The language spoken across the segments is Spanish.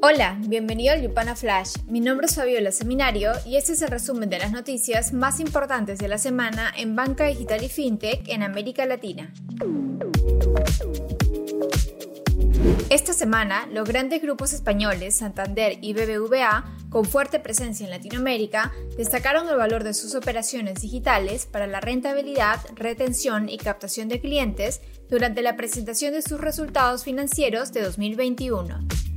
Hola, bienvenido al Yupana Flash. Mi nombre es Fabiola Seminario y este es el resumen de las noticias más importantes de la semana en banca digital y fintech en América Latina. Esta semana, los grandes grupos españoles Santander y BBVA, con fuerte presencia en Latinoamérica, destacaron el valor de sus operaciones digitales para la rentabilidad, retención y captación de clientes durante la presentación de sus resultados financieros de 2021.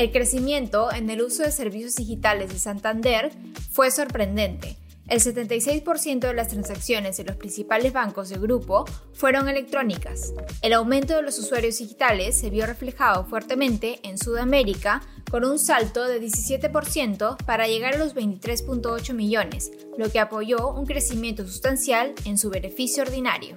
El crecimiento en el uso de servicios digitales de Santander fue sorprendente. El 76% de las transacciones en los principales bancos del grupo fueron electrónicas. El aumento de los usuarios digitales se vio reflejado fuertemente en Sudamérica con un salto de 17% para llegar a los 23.8 millones, lo que apoyó un crecimiento sustancial en su beneficio ordinario.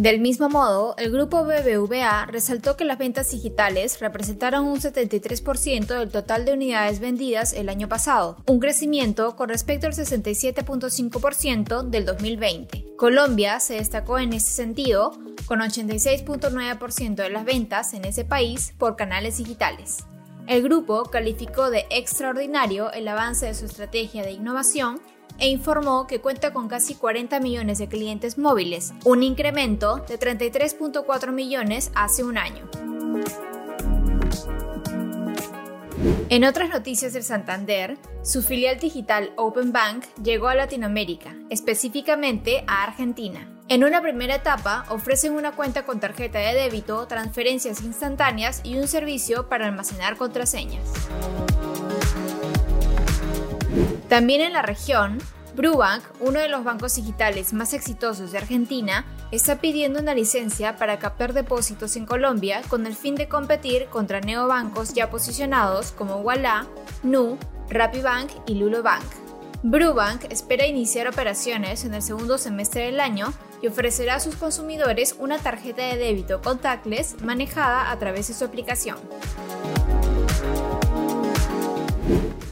Del mismo modo, el grupo BBVA resaltó que las ventas digitales representaron un 73% del total de unidades vendidas el año pasado, un crecimiento con respecto al 67.5% del 2020. Colombia se destacó en este sentido, con 86.9% de las ventas en ese país por canales digitales. El grupo calificó de extraordinario el avance de su estrategia de innovación e informó que cuenta con casi 40 millones de clientes móviles, un incremento de 33.4 millones hace un año. En otras noticias del Santander, su filial digital Open Bank llegó a Latinoamérica, específicamente a Argentina. En una primera etapa ofrecen una cuenta con tarjeta de débito, transferencias instantáneas y un servicio para almacenar contraseñas. También en la región, Brubank, uno de los bancos digitales más exitosos de Argentina, está pidiendo una licencia para captar depósitos en Colombia con el fin de competir contra neobancos ya posicionados como Walla, Nu, Rapibank y Lulobank. Brubank espera iniciar operaciones en el segundo semestre del año y ofrecerá a sus consumidores una tarjeta de débito contactless manejada a través de su aplicación.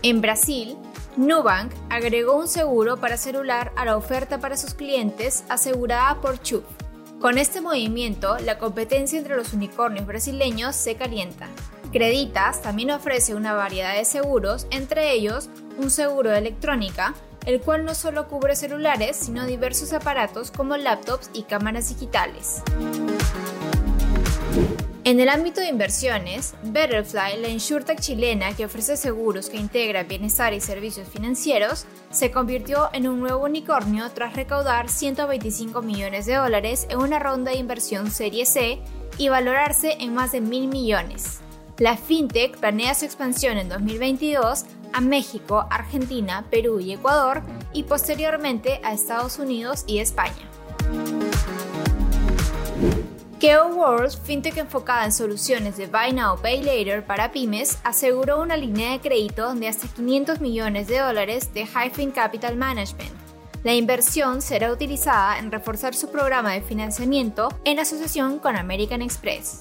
En Brasil, Nubank agregó un seguro para celular a la oferta para sus clientes asegurada por Chubb. Con este movimiento, la competencia entre los unicornios brasileños se calienta. Creditas también ofrece una variedad de seguros, entre ellos un seguro de electrónica, el cual no solo cubre celulares, sino diversos aparatos como laptops y cámaras digitales. En el ámbito de inversiones, Betterfly, la insurtech chilena que ofrece seguros que integra bienestar y servicios financieros, se convirtió en un nuevo unicornio tras recaudar 125 millones de dólares en una ronda de inversión Serie C y valorarse en más de mil millones. La fintech planea su expansión en 2022 a México, Argentina, Perú y Ecuador y posteriormente a Estados Unidos y España. Keo World, fintech enfocada en soluciones de Buy Now Pay Later para pymes, aseguró una línea de crédito de hasta 500 millones de dólares de Hyphen Capital Management. La inversión será utilizada en reforzar su programa de financiamiento en asociación con American Express.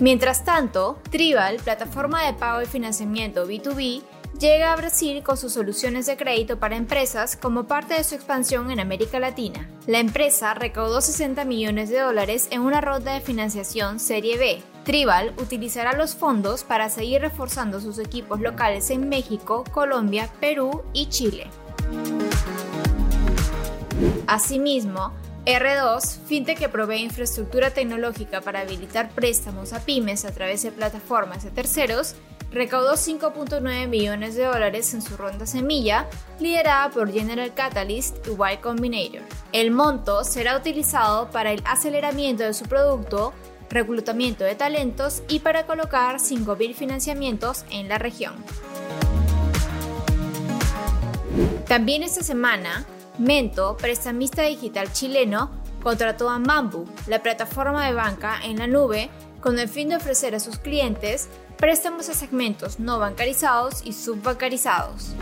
Mientras tanto, Tribal, plataforma de pago y financiamiento B2B, llega a Brasil con sus soluciones de crédito para empresas como parte de su expansión en América Latina. La empresa recaudó 60 millones de dólares en una ronda de financiación Serie B. Tribal utilizará los fondos para seguir reforzando sus equipos locales en México, Colombia, Perú y Chile. Asimismo, R2, fintech que provee infraestructura tecnológica para habilitar préstamos a pymes a través de plataformas de terceros, recaudó 5.9 millones de dólares en su ronda semilla, liderada por General Catalyst y Y Combinator. El monto será utilizado para el aceleramiento de su producto, reclutamiento de talentos y para colocar 5.000 financiamientos en la región. También esta semana, Mento, prestamista digital chileno, contrató a Mambu, la plataforma de banca en la nube, con el fin de ofrecer a sus clientes préstamos a segmentos no bancarizados y subbancarizados.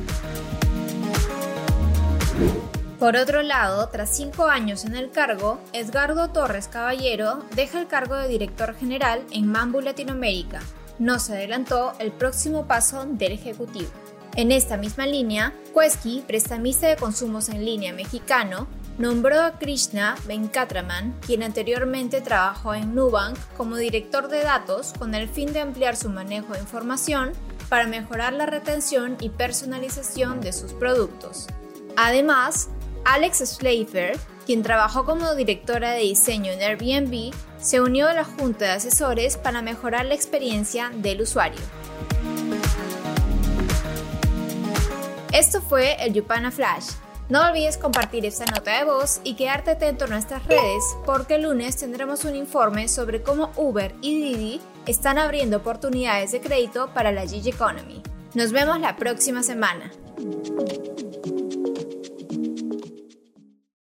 Por otro lado, tras cinco años en el cargo, Edgardo Torres Caballero deja el cargo de director general en Mambu Latinoamérica. No se adelantó el próximo paso del Ejecutivo. En esta misma línea, Quesky, prestamista de consumos en línea mexicano, nombró a Krishna Venkatraman, quien anteriormente trabajó en Nubank como director de datos con el fin de ampliar su manejo de información para mejorar la retención y personalización de sus productos. Además, Alex Schleifer, quien trabajó como directora de diseño en Airbnb, se unió a la junta de asesores para mejorar la experiencia del usuario. Esto fue el Yupana Flash. No olvides compartir esta nota de voz y quedarte atento a nuestras redes porque el lunes tendremos un informe sobre cómo Uber y Didi están abriendo oportunidades de crédito para la Gig Economy. Nos vemos la próxima semana.